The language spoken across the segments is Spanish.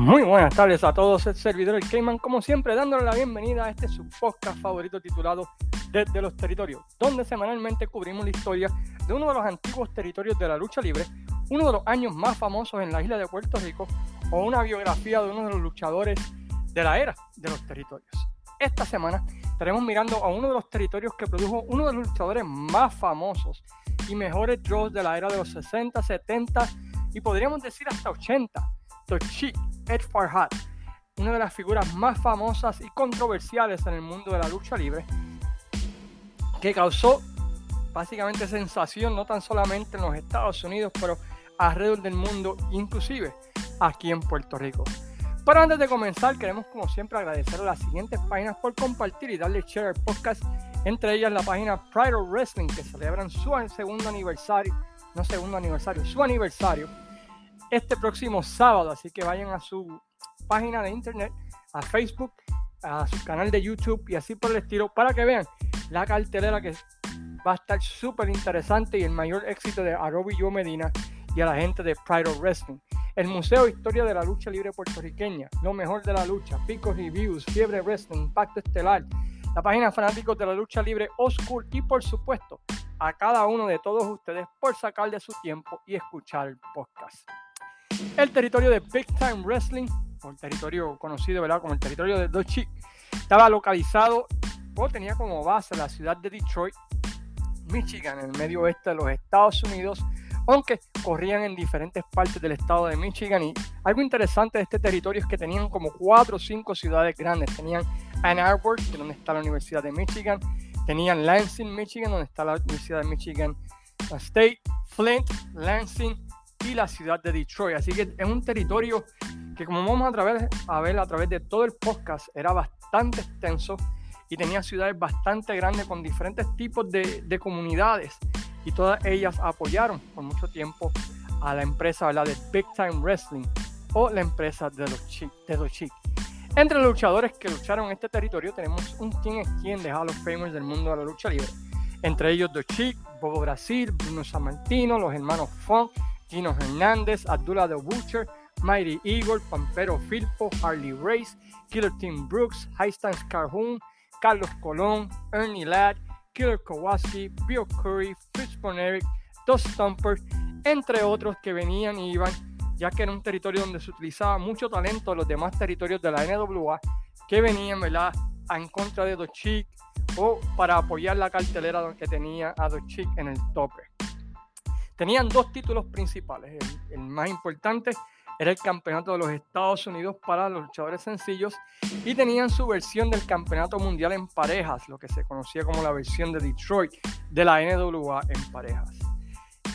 Muy buenas tardes a todos, el servidor el Cayman, como siempre, dándole la bienvenida a este su podcast favorito titulado Desde los Territorios, donde semanalmente cubrimos la historia de uno de los antiguos territorios de la lucha libre, uno de los años más famosos en la isla de Puerto Rico, o una biografía de uno de los luchadores de la era de los territorios. Esta semana estaremos mirando a uno de los territorios que produjo uno de los luchadores más famosos y mejores draws de la era de los 60, 70 y podríamos decir hasta 80, Tochi Ed Farhat, una de las figuras más famosas y controversiales en el mundo de la lucha libre, que causó básicamente sensación no tan solamente en los Estados Unidos, pero alrededor del mundo, inclusive aquí en Puerto Rico. Pero antes de comenzar, queremos como siempre agradecer a las siguientes páginas por compartir y darle share al podcast, entre ellas la página Pride of Wrestling, que celebran su segundo aniversario, no segundo aniversario, su aniversario este próximo sábado. Así que vayan a su página de internet, a Facebook, a su canal de YouTube y así por el estilo para que vean la cartelera que va a estar súper interesante y el mayor éxito de Arobi Yo Medina y a la gente de Pride of Wrestling. El Museo Historia de la Lucha Libre Puertorriqueña, lo mejor de la lucha, Pico Reviews, Fiebre Wrestling, Impacto Estelar, la página Fanáticos de la Lucha Libre Oscur y por supuesto a cada uno de todos ustedes por sacar de su tiempo y escuchar el podcast. El territorio de Big Time Wrestling, o el territorio conocido ¿verdad? como el territorio de Dutch estaba localizado o tenía como base la ciudad de Detroit, Michigan, en el medio oeste de los Estados Unidos, aunque corrían en diferentes partes del estado de Michigan. Y algo interesante de este territorio es que tenían como cuatro o cinco ciudades grandes. Tenían Ann Arbor, que es donde está la Universidad de Michigan. Tenían Lansing, Michigan, donde está la Universidad de Michigan State. Flint, Lansing, y la ciudad de Detroit. Así que es un territorio que como vamos a, través, a ver a través de todo el podcast, era bastante extenso y tenía ciudades bastante grandes con diferentes tipos de, de comunidades y todas ellas apoyaron por mucho tiempo a la empresa ¿verdad? de Big Time Wrestling o la empresa de los Chic, Chic. Entre los luchadores que lucharon en este territorio tenemos un quien es quien de Hall of Famers del mundo de la lucha libre. Entre ellos The Chic, Bobo Brasil, Bruno Sammartino, los hermanos Funk, Gino Hernández, Abdullah The Butcher, Mighty Eagle, Pampero Filpo, Harley Race, Killer Tim Brooks, Highstance Carhoon, Carlos Colón, Ernie Ladd, Killer Kowalski, Bill Curry, Fritz Bonerick, Dos Stumpers, entre otros que venían y iban, ya que era un territorio donde se utilizaba mucho talento de los demás territorios de la NWA que venían ¿verdad? en contra de Dos Chic o para apoyar la cartelera que tenía a Dos Chic en el tope. Tenían dos títulos principales. El, más importante era el campeonato de los Estados Unidos para los luchadores sencillos y tenían su versión del campeonato mundial en parejas, lo que se conocía como la versión de Detroit de la NWA en parejas.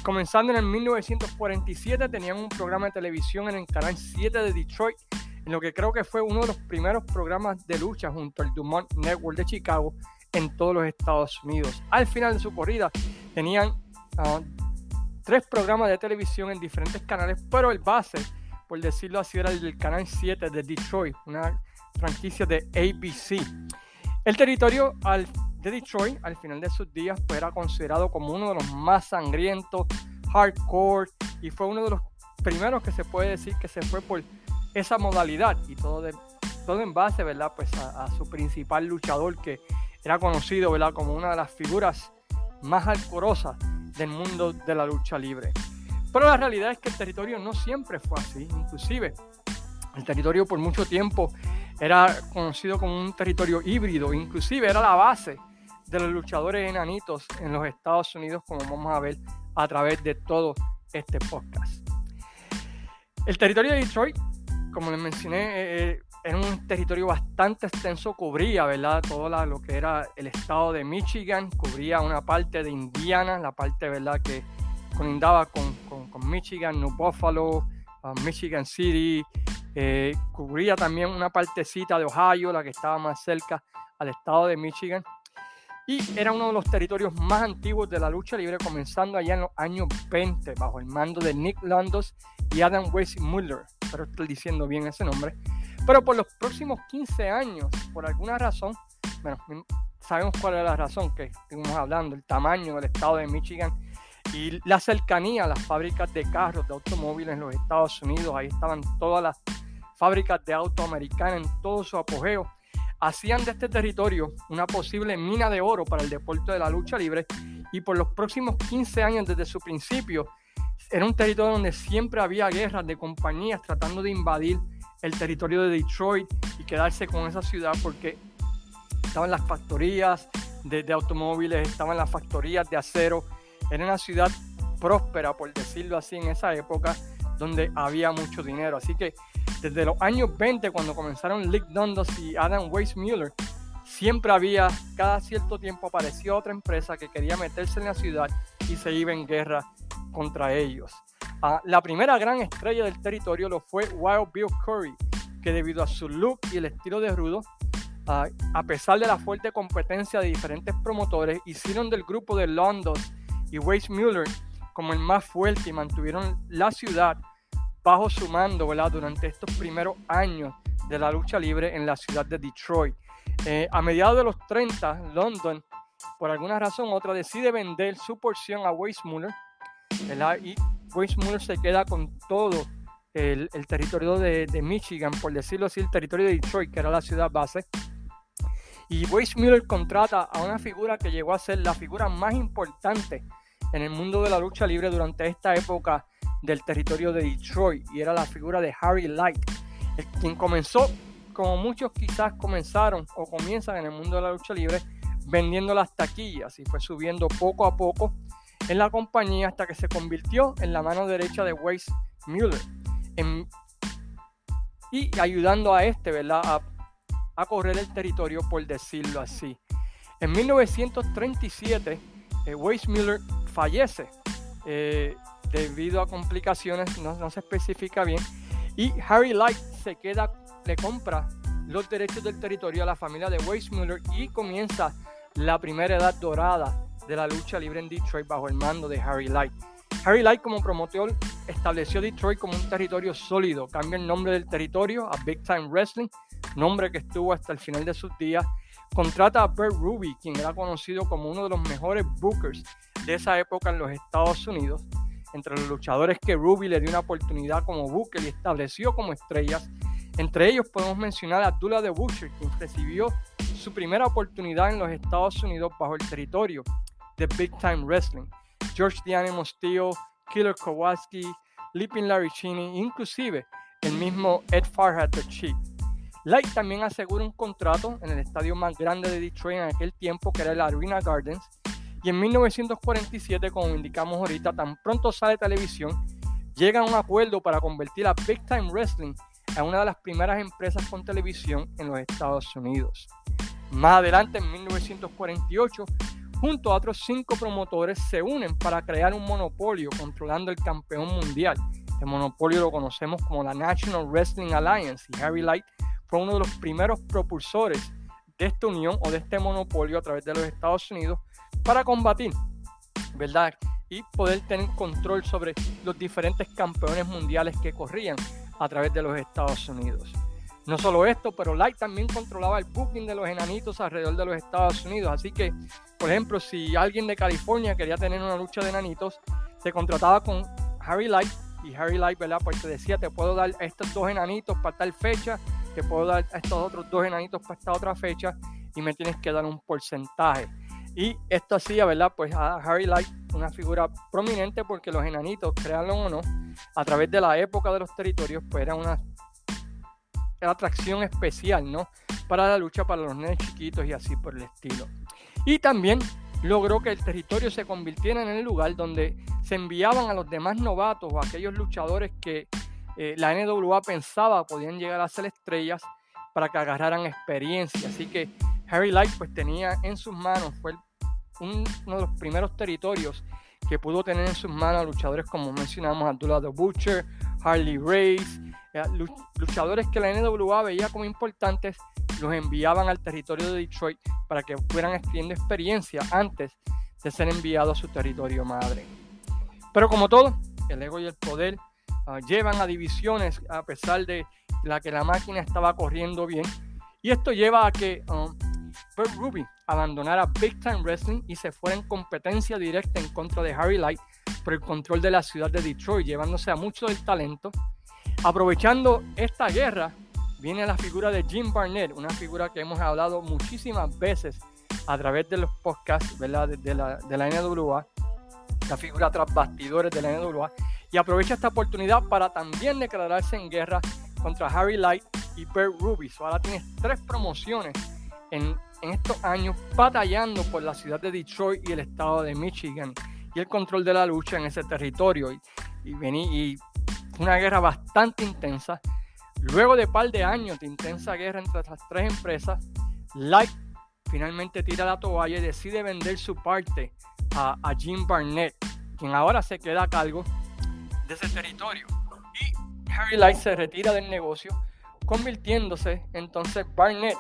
Comenzando en el 1947 tenían un programa de televisión en el canal 7 de Detroit, en lo que creo que fue uno de los primeros programas de lucha junto al Dumont Network de Chicago en todos los Estados Unidos. Al final de su corrida tenían uh, tres programas de televisión en diferentes canales, pero el base, por decirlo así, era el del canal 7 de Detroit, una franquicia de ABC. El territorio de Detroit, al final de sus días, pues, era considerado como uno de los más sangrientos, hardcore, y fue uno de los primeros que se puede decir que se fue por esa modalidad y todo, en base, ¿verdad? Pues a, a, su principal luchador que era conocido, ¿verdad? Como una de las figuras más alcorosas del mundo de la lucha libre. Pero la realidad es que el territorio no siempre fue así, inclusive el territorio por mucho tiempo era conocido como un territorio híbrido, inclusive era la base de los luchadores enanitos en los Estados Unidos, como vamos a ver a través de todo este podcast. El territorio de Detroit, como les mencioné, eh, eh, era un territorio bastante extenso, cubría, ¿verdad? Todo lo que era el estado de Michigan, cubría una parte de Indiana, la parte, ¿verdad? Que colindaba con, con, Michigan, New Buffalo, uh, Michigan City, eh, cubría también una partecita de Ohio, la que estaba más cerca al estado de Michigan. Y era uno de los territorios más antiguos de la lucha libre, comenzando allá en los años 20, bajo el mando de Nick Landos y Adam West Muller. Espero estoy diciendo bien ese nombre. Pero por los próximos 15 años, por alguna razón, bueno, sabemos cuál es la razón que estuvimos hablando, el tamaño del estado de Michigan y la cercanía a las fábricas de carros, de automóviles en los Estados Unidos, ahí estaban todas las fábricas de autos americanas en todo su apogeo, hacían de este territorio una posible mina de oro para el deporte de la lucha libre y por los próximos 15 años desde su principio era un territorio donde siempre había guerras de compañías tratando de invadir el territorio de Detroit y quedarse con esa ciudad porque estaban las factorías de, de automóviles, estaban las factorías de acero, era una ciudad próspera, por decirlo así, en esa época, donde había mucho dinero. Así que desde los años 20, cuando comenzaron Lick Dundas y Adam Weissmuller, siempre había, cada cierto tiempo apareció otra empresa que quería meterse en la ciudad y se iba en guerra contra ellos. La primera gran estrella del territorio lo fue Wild Bill Curry, que debido a su look y el estilo de rudo, ah, a pesar de la fuerte competencia de diferentes promotores, hicieron del grupo de London y Weissmuller como el más fuerte y mantuvieron la ciudad bajo su mando durante estos primeros años de la lucha libre en la ciudad de Detroit. Eh, a mediados de los 30, London, por alguna razón u otra, decide vender su porción a Weissmuller y Weissmuller se queda con todo el, territorio de, de, Michigan, por decirlo así, el territorio de Detroit, que era la ciudad base. Y Weissmuller contrata a una figura que llegó a ser la figura más importante en el mundo de la lucha libre durante esta época del territorio de Detroit y era la figura de Harry Light, quien comenzó, como muchos quizás comenzaron o comienzan en el mundo de la lucha libre, vendiendo las taquillas y fue subiendo poco a poco en la compañía hasta que se convirtió en la mano derecha de Weiss Mueller y ayudando a este ¿verdad? A, a correr el territorio, por decirlo así. En 1937, eh, Weiss fallece eh, debido a complicaciones, no, se especifica bien, y Harry Light se queda, le compra los derechos del territorio a la familia de Weissmuller y comienza la primera edad dorada de la lucha libre en Detroit bajo el mando de Harry Light. Harry Light como promotor estableció Detroit como un territorio sólido, cambia el nombre del territorio a Big Time Wrestling, nombre que estuvo hasta el final de sus días, contrata a Bert Ruby, quien era conocido como uno de los mejores bookers de esa época en los Estados Unidos. Entre los luchadores que Ruby le dio una oportunidad como Booker y estableció como estrellas, entre ellos podemos mencionar a Abdullah de Butcher, quien recibió su primera oportunidad en los Estados Unidos bajo el territorio de Big Time Wrestling. George Dianimo Steele, Killer Kowalski, Leaping Larry inclusive el mismo Ed Farhat the Chief. Light también asegura un contrato en el estadio más grande de Detroit en aquel tiempo, que era el Arena Gardens, y en 1947, como indicamos ahorita, tan pronto sale televisión, llega a un acuerdo para convertir a Big Time Wrestling en una de las primeras empresas con televisión en los Estados Unidos. Más adelante, en 1948, junto a otros cinco promotores, se unen para crear un monopolio controlando el campeón mundial. El monopolio lo conocemos como la National Wrestling Alliance y Harry Light fue uno de los primeros propulsores de esta unión o de este monopolio a través de los Estados Unidos para combatir, ¿verdad? Y poder tener control sobre los diferentes campeones mundiales que corrían a través de los Estados Unidos. No solo esto, pero Light también controlaba el booking de los enanitos alrededor de los Estados Unidos. Así que, por ejemplo, si alguien de California quería tener una lucha de enanitos, se contrataba con Harry Light y Harry Light, ¿verdad? Pues te decía, te puedo dar estos dos enanitos para tal fecha, te puedo dar estos otros dos enanitos para esta otra fecha y me tienes que dar un porcentaje. Y esto hacía, ¿verdad? Pues a Harry Light una figura prominente porque los enanitos, créanlo o no, a través de la época de los territorios, pues era una atracción especial, ¿no? Para la lucha para los nenes chiquitos y así por el estilo. Y también logró que el territorio se convirtiera en el lugar donde se enviaban a los demás novatos o aquellos luchadores que eh, la NWA pensaba podían llegar a ser estrellas para que agarraran experiencia. Así que Harry Light pues tenía en sus manos, fue uno de los primeros territorios que pudo tener en sus manos luchadores como mencionamos Abdullah the Butcher, Harley Race, eh, luchadores que la NWA veía como importantes, los enviaban al territorio de Detroit para que fueran adquiriendo experiencia antes de ser enviados a su territorio madre. Pero como todo, el ego y el poder uh, llevan a divisiones a pesar de la que la máquina estaba corriendo bien. Y esto lleva a que um, Ruby abandonara Big Time Wrestling y se fuera en competencia directa en contra de Harry Light por el control de la ciudad de Detroit, llevándose a mucho del talento. Aprovechando esta guerra, viene la figura de Jim Barnett, una figura que hemos hablado muchísimas veces a través de los podcasts ¿verdad? De, la, de la NWA, la figura tras bastidores de la NWA, y aprovecha esta oportunidad para también declararse en guerra contra Harry Light y Bert Ruby. ahora tienes tres promociones en, en, estos años batallando por la ciudad de Detroit y el estado de Michigan y el control de la lucha en ese territorio. Y, y, y una guerra bastante intensa. Luego de par de años de intensa guerra entre las tres empresas, Light finalmente tira la toalla y decide vender su parte a, a Jim Barnett, quien ahora se queda a cargo de ese territorio. Y Harry Light se retira del negocio, convirtiéndose entonces Barnett,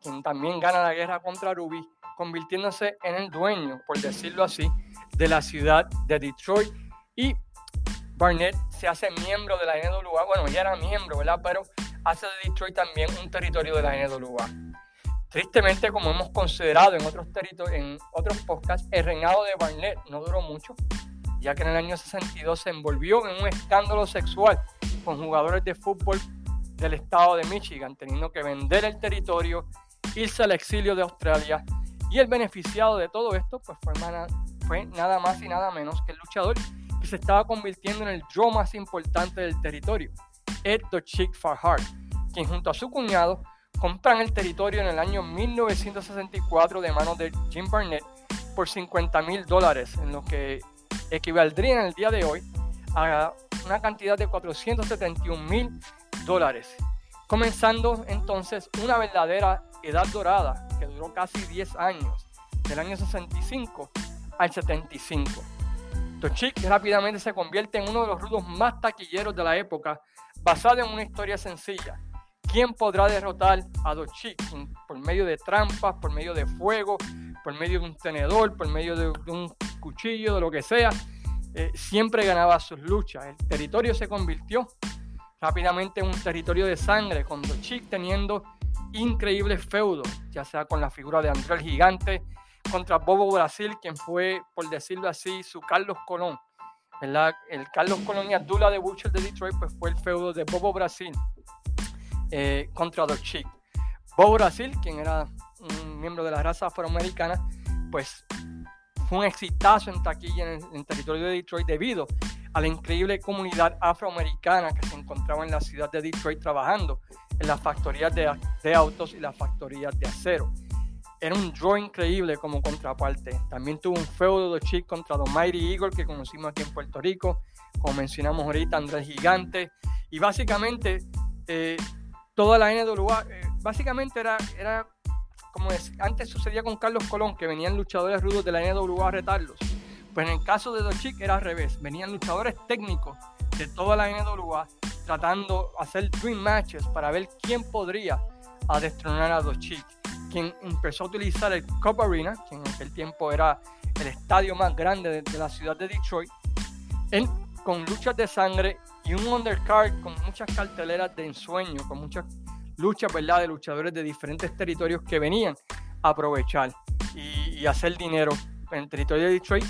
quien también gana la guerra contra Ruby, convirtiéndose en el dueño, por decirlo así, de la ciudad de Detroit. Y Barnett se hace miembro de la NWA, bueno, ya era miembro, ¿verdad? Pero hace de Detroit también un territorio de la NWA. Tristemente, como hemos considerado en otros, en otros podcasts, el reinado de Barnett no duró mucho ya que en el año 62 se envolvió en un escándalo sexual con jugadores de fútbol del estado de Michigan, teniendo que vender el territorio, irse al exilio de Australia. Y el beneficiado de todo esto pues fue, fue nada más y nada menos que el luchador que se estaba convirtiendo en el yo más importante del territorio, Ed The Chick Farhart, quien junto a su cuñado compran el territorio en el año 1964 de manos de Jim Barnett por 50 mil dólares, en lo que equivaldría en el día de hoy a una cantidad de 471 mil dólares. Comenzando entonces una verdadera edad dorada que duró casi 10 años, del año 65 al 75. Tochik rápidamente se convierte en uno de los rudos más taquilleros de la época, basado en una historia sencilla. ¿Quién podrá derrotar a Dochik por medio de trampas, por medio de fuego, por medio de un tenedor, por medio de un cuchillo, de lo que sea, eh, siempre ganaba sus luchas. El territorio se convirtió rápidamente en un territorio de sangre, con Dochik teniendo increíbles feudos, ya sea con la figura de André el Gigante, contra Bobo Brasil, quien fue, por decirlo así, su Carlos Colón. El Carlos Colón y Abdullah de Butcher de Detroit pues fue el feudo de Bobo Brasil eh, contra Dochik. Bobo Brasil, quien era un miembro de la raza afroamericana, pues fue un exitazo en taquilla en el, territorio de Detroit debido a la increíble comunidad afroamericana que se encontraba en la ciudad de Detroit trabajando en las factorías de, autos y las factorías de acero. Era un draw increíble como contraparte. También tuvo un feudo de Chic contra The Mighty Eagle que conocimos aquí en Puerto Rico. Como mencionamos ahorita, Andrés Gigante. Y básicamente eh, toda la NWA, eh, básicamente era, era como antes sucedía con Carlos Colón, que venían luchadores rudos de la NWA a retarlos. Pues en el caso de Dochik era al revés, venían luchadores técnicos de toda la NWA tratando hacer dream matches para ver quién podría destronar a Dochik, quien empezó a utilizar el Cup Arena, que en aquel tiempo era el estadio más grande de, la ciudad de Detroit, en, con luchas de sangre y un undercard con muchas carteleras de ensueño, con muchas luchas, ¿verdad? De luchadores de diferentes territorios que venían a aprovechar y, hacer dinero en el territorio de Detroit,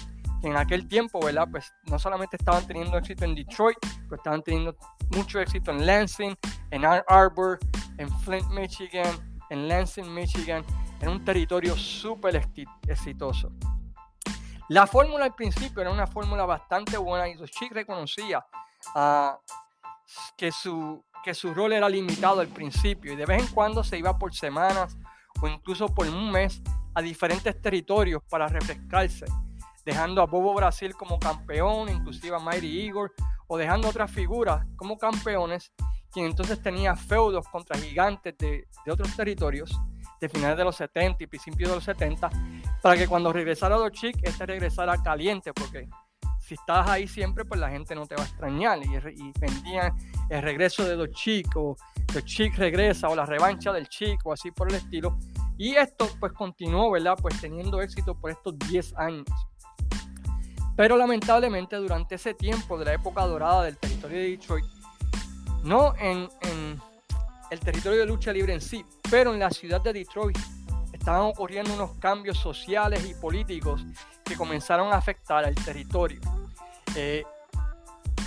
en aquel tiempo, ¿verdad? Pues no solamente estaban teniendo éxito en Detroit, pero estaban teniendo mucho éxito en Lansing, en Ann Arbor, en Flint, Michigan, en Lansing, Michigan, en un territorio súper exitoso. La fórmula al principio era una fórmula bastante buena y Chic reconocía uh, que su que su rol era limitado al principio y de vez en cuando se iba por semanas o incluso por un mes a diferentes territorios para refrescarse, dejando a Bobo Brasil como campeón, inclusive a Mighty Igor, o dejando otras figuras como campeones, quien entonces tenía feudos contra gigantes de, de otros territorios de finales de los 70 y principios de los 70, para que cuando regresara Dochik, este regresara caliente, porque si estás ahí siempre, pues la gente no te va a extrañar. Y, y vendían el regreso de los chicos, los chicos regresa o la revancha del chico, así por el estilo. Y esto pues continuó, ¿verdad? Pues teniendo éxito por estos 10 años. Pero lamentablemente durante ese tiempo de la época dorada del territorio de Detroit, no en, el territorio de lucha libre en sí, pero en la ciudad de Detroit estaban ocurriendo unos cambios sociales y políticos que comenzaron a afectar al territorio. Eh,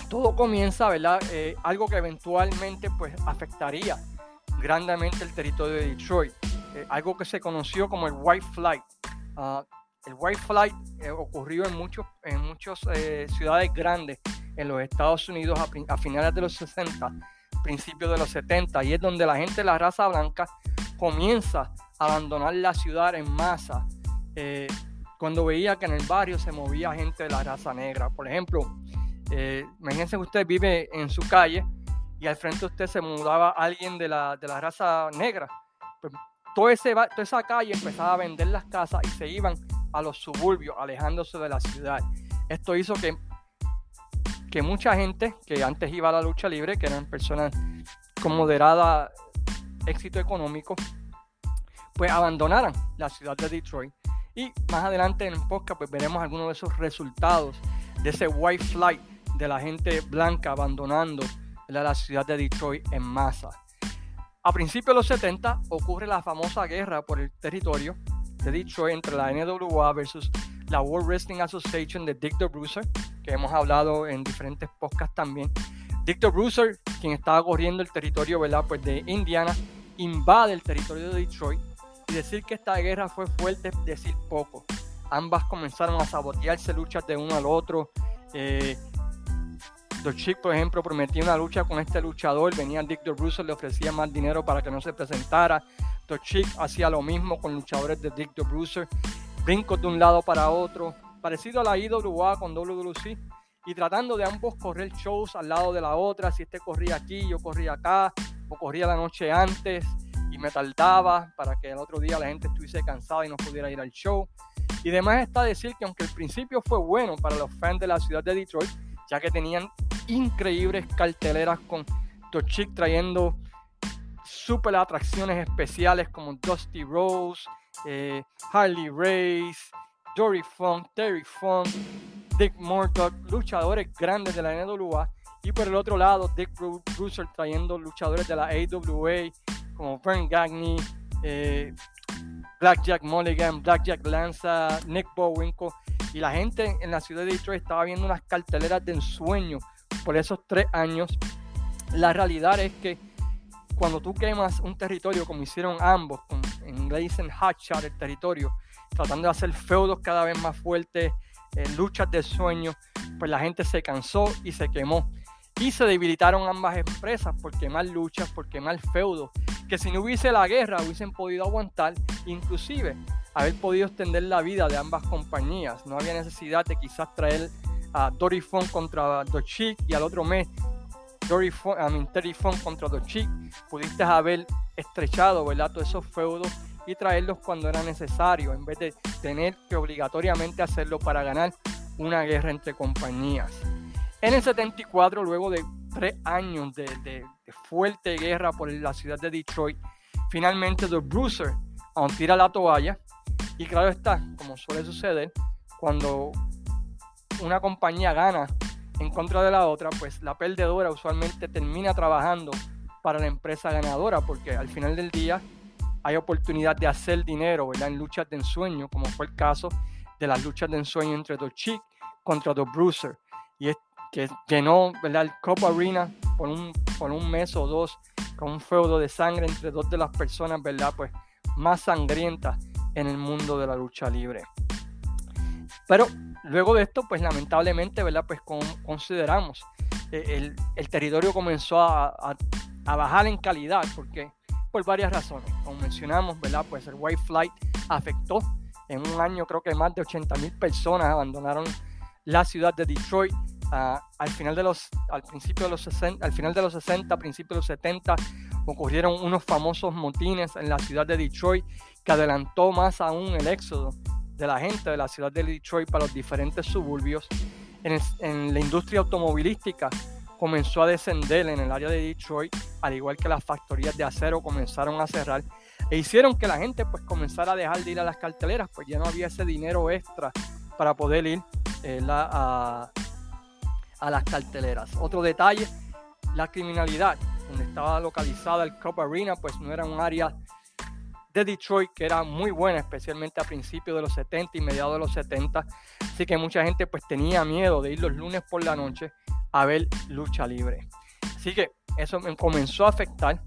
todo comienza, ¿verdad? Eh, algo que eventualmente pues afectaría grandemente el territorio de Detroit. Eh, algo que se conoció como el White Flight. Ah, el White Flight ocurrió en muchos en muchas ciudades grandes en los Estados Unidos a, a, finales de los 60, principios de los 70, y es donde la gente de la raza blanca comienza a abandonar la ciudad en masa cuando veía que en el barrio se movía gente de la raza negra. Por ejemplo, eh, imagínense que usted vive en su calle y al frente de usted se mudaba alguien de la, de la raza negra. Pues, todo ese, toda esa calle empezaba a vender las casas y se iban a los suburbios, alejándose de la ciudad. Esto hizo que, que mucha gente que antes iba a la lucha libre, que eran personas con moderada éxito económico, pues abandonaran la ciudad de Detroit. Y más adelante en el podcast pues veremos algunos de esos resultados de ese white flight de la gente blanca abandonando la ciudad de Detroit en masa. A principios de los 70 ocurre la famosa guerra por el territorio de Detroit entre la NWA versus la World Wrestling Association de Dick the Bruiser, que hemos hablado en diferentes podcasts también. Dick the Bruiser, quien estaba corriendo el territorio ¿verdad? Pues de Indiana, invade el territorio de Detroit y decir que esta guerra fue fuerte es decir poco. Ambas comenzaron a sabotearse luchas de uno al otro. Eh, Chick, por ejemplo, prometía una lucha con este luchador, venía Dick the le ofrecía más dinero para que no se presentara. Chick hacía lo mismo con luchadores de Dick the Bruiser, brincos de un lado para otro, parecido a la IWA con WWC, y tratando de ambos correr shows al lado de la otra, si este corría aquí, yo corría acá, o corría la noche antes y me tardaba para que el otro día la gente estuviese cansada y no pudiera ir al show. Y además está decir que aunque el principio fue bueno para los fans de la ciudad de Detroit, ya que tenían increíbles carteleras con Tochic trayendo super atracciones especiales como Dusty Rose, eh, Harley Race, Dory Funk, Terry Funk, Dick Murdoch, luchadores grandes de la NWA. Y por el otro lado, Dick Bruiser trayendo luchadores de la AWA como Vern Gagne, eh, Blackjack Mulligan, Blackjack Lanza, Nick Bowinko. Y la gente en la ciudad de Detroit estaba viendo unas carteleras de ensueño por esos tres años. La realidad es que cuando tú quemas un territorio como hicieron ambos, en inglés dicen hotshot el territorio, tratando de hacer feudos cada vez más fuertes, eh, luchas de sueño, pues la gente se cansó y se quemó. Y se debilitaron ambas empresas por quemar luchas, por quemar feudos, que si no hubiese la guerra hubiesen podido aguantar, inclusive haber podido extender la vida de ambas compañías. No había necesidad de quizás traer a Dory Funk contra Chic y al otro mes Dory Funk, Terry Funk contra Chic. Pudiste haber estrechado ¿verdad? todos esos feudos y traerlos cuando era necesario, en vez de tener que obligatoriamente hacerlo para ganar una guerra entre compañías. En el 74, luego de tres años de, fuerte guerra por la ciudad de Detroit, finalmente The Bruiser aún tira la toalla. Y claro está, como suele suceder, cuando una compañía gana en contra de la otra, pues la perdedora usualmente termina trabajando para la empresa ganadora, porque al final del día hay oportunidad de hacer dinero en luchas de ensueño, como fue el caso de las luchas de ensueño entre The Chick contra The Bruiser. Y es que llenó ¿verdad? el Cup Arena por un, por un mes o dos con un feudo de sangre entre dos de las personas ¿verdad? Pues, más sangrientas en el mundo de la lucha libre. Pero luego de esto, pues lamentablemente, ¿verdad? Pues consideramos eh, el, el, territorio comenzó a, a, a, bajar en calidad, porque por varias razones. Como mencionamos, ¿verdad? Pues el White Flight afectó en un año, creo que más de 80 mil personas abandonaron la ciudad de Detroit al final de los, al principio de los 60, al final de los 60, principios de los 70, ocurrieron unos famosos motines en la ciudad de Detroit que adelantó más aún el éxodo de la gente de la ciudad de Detroit para los diferentes suburbios. En la industria automovilística comenzó a descender en el área de Detroit, al igual que las factorías de acero comenzaron a cerrar e hicieron que la gente pues comenzara a dejar de ir a las carteleras, pues ya no había ese dinero extra para poder ir eh, a, a las carteleras. Otro detalle, la criminalidad, donde estaba localizada el Cup Arena, pues no era un área de Detroit que era muy buena, especialmente a principios de los 70 y mediados de los 70. Así que mucha gente pues tenía miedo de ir los lunes por la noche a ver lucha libre. Así que eso me comenzó a afectar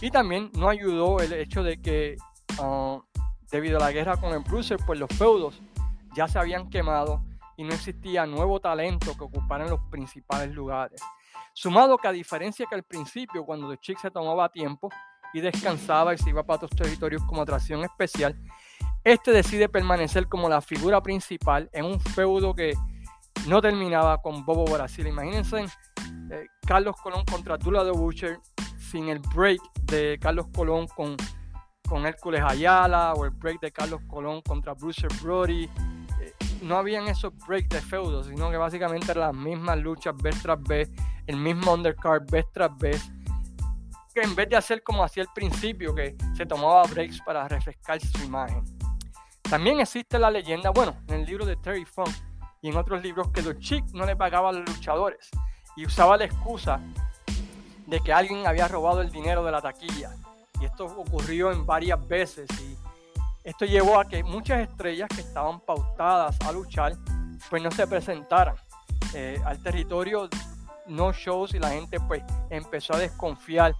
y también no ayudó el hecho de que ah, debido a la guerra con el Bruiser, pues los feudos ya se habían quemado y no existía nuevo talento que ocupara los principales lugares. Sumado que a diferencia que al principio, cuando The Chick se tomaba tiempo y descansaba y se iba para otros territorios como atracción especial, este decide permanecer como la figura principal en un feudo que no terminaba con Bobo Brasil. Imagínense eh, Carlos Colón contra Tula de Butcher sin el break de Carlos Colón con, con Hércules Ayala o el break de Carlos Colón contra Bruce Brody. Eh, no habían esos breaks de feudo, sino que básicamente eran las mismas luchas vez tras vez, el mismo undercard vez tras vez. Que en vez de hacer como hacía al principio, que se tomaba breaks para refrescar su imagen. También existe la leyenda, bueno, en el libro de Terry Funk y en otros libros, que los chicos no le pagaban a los luchadores y usaba la excusa de que alguien había robado el dinero de la taquilla. Y esto ocurrió en varias veces y esto llevó a que muchas estrellas que estaban pautadas a luchar, pues no se presentaran eh, al territorio, no shows y la gente pues empezó a desconfiar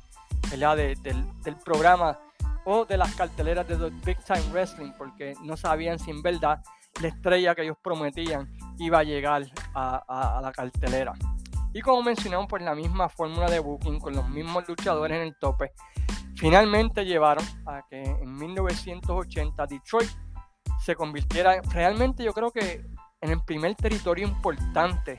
del, del programa o de las carteleras de Big Time Wrestling porque no sabían si en verdad la estrella que ellos prometían iba a llegar a, la cartelera. Y como mencionamos, pues la misma fórmula de booking con los mismos luchadores en el tope, finalmente llevaron a que en 1980 Detroit se convirtiera realmente yo creo que en el primer territorio importante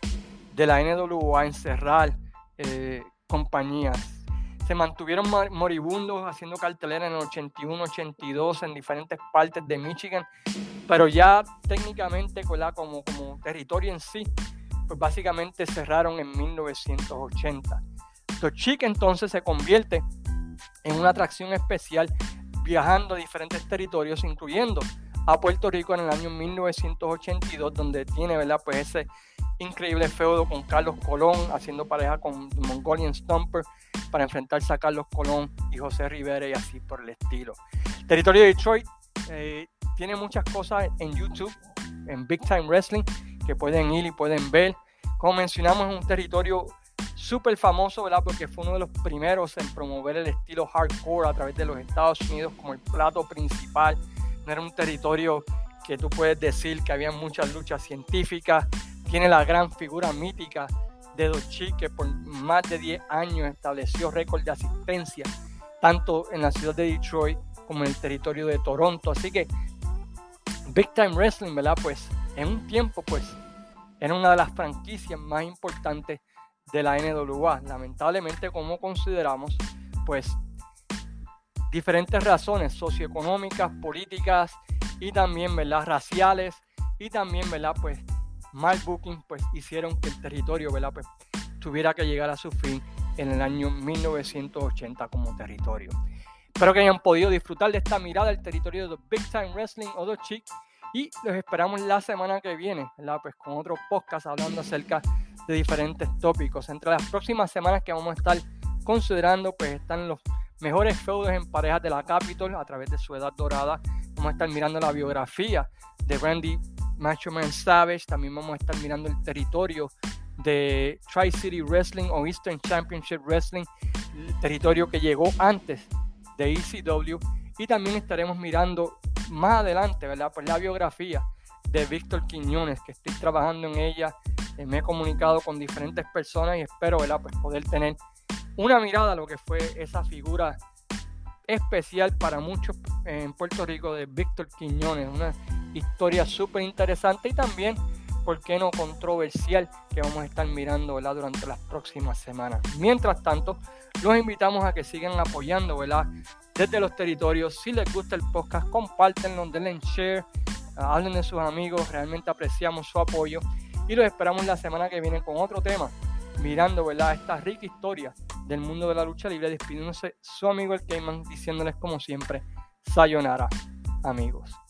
de la NWA en cerrar eh, compañías se mantuvieron moribundos haciendo cartelera en el 81, 82 en diferentes partes de Michigan, pero ya técnicamente como, como territorio en sí, pues básicamente cerraron en 1980. Tochik entonces se convierte en una atracción especial viajando a diferentes territorios, incluyendo a Puerto Rico en el año 1982, donde tiene ¿verdad? Pues ese increíble feudo con Carlos Colón, haciendo pareja con Mongolian Stomper para enfrentarse a Carlos Colón y José Rivera y así por el estilo. territorio de Detroit eh, tiene muchas cosas en YouTube, en Big Time Wrestling, que pueden ir y pueden ver. Como mencionamos, es un territorio súper famoso, ¿verdad? Porque fue uno de los primeros en promover el estilo hardcore a través de los Estados Unidos como el plato principal. No era un territorio que tú puedes decir que había muchas luchas científicas, tiene la gran figura mítica de Dochi, que por más de 10 años estableció récord de asistencia, tanto en la ciudad de Detroit como en el territorio de Toronto. Así que Big Time Wrestling, ¿verdad? Pues en un tiempo, pues era una de las franquicias más importantes de la NWA. Lamentablemente, como consideramos, pues diferentes razones socioeconómicas, políticas y también, ¿verdad? Raciales y también, ¿verdad? Pues mal booking, pues hicieron que el territorio, ¿verdad? Pues tuviera que llegar a su fin en el año 1980 como territorio. Espero que hayan podido disfrutar de esta mirada del territorio de Big Time Wrestling o The Chic y los esperamos la semana que viene, ¿verdad? Pues con otro podcast hablando acerca de diferentes tópicos. Entre las próximas semanas que vamos a estar considerando, pues están los mejores feudos en parejas de la Capitol a través de su edad dorada. Vamos a estar mirando la biografía de Randy Macho Savage. También vamos a estar mirando el territorio de Tri-City Wrestling o Eastern Championship Wrestling, el territorio que llegó antes de ECW. Y también estaremos mirando más adelante, ¿verdad? Pues la biografía de Víctor Quiñones, que estoy trabajando en ella. Eh, me he comunicado con diferentes personas y espero, ¿verdad? Pues poder tener una mirada a lo que fue esa figura especial para muchos en Puerto Rico de Víctor Quiñones, una historia súper interesante y también, ¿por qué no controversial? Que vamos a estar mirando ¿verdad? durante las próximas semanas. Mientras tanto, los invitamos a que sigan apoyando ¿verdad? desde los territorios. Si les gusta el podcast, compártenlo, denle share, hablen de sus amigos, realmente apreciamos su apoyo y los esperamos la semana que viene con otro tema, mirando ¿verdad? esta rica historia del mundo de la lucha libre, despidiéndose su amigo el Cayman, diciéndoles como siempre, sayonara, amigos.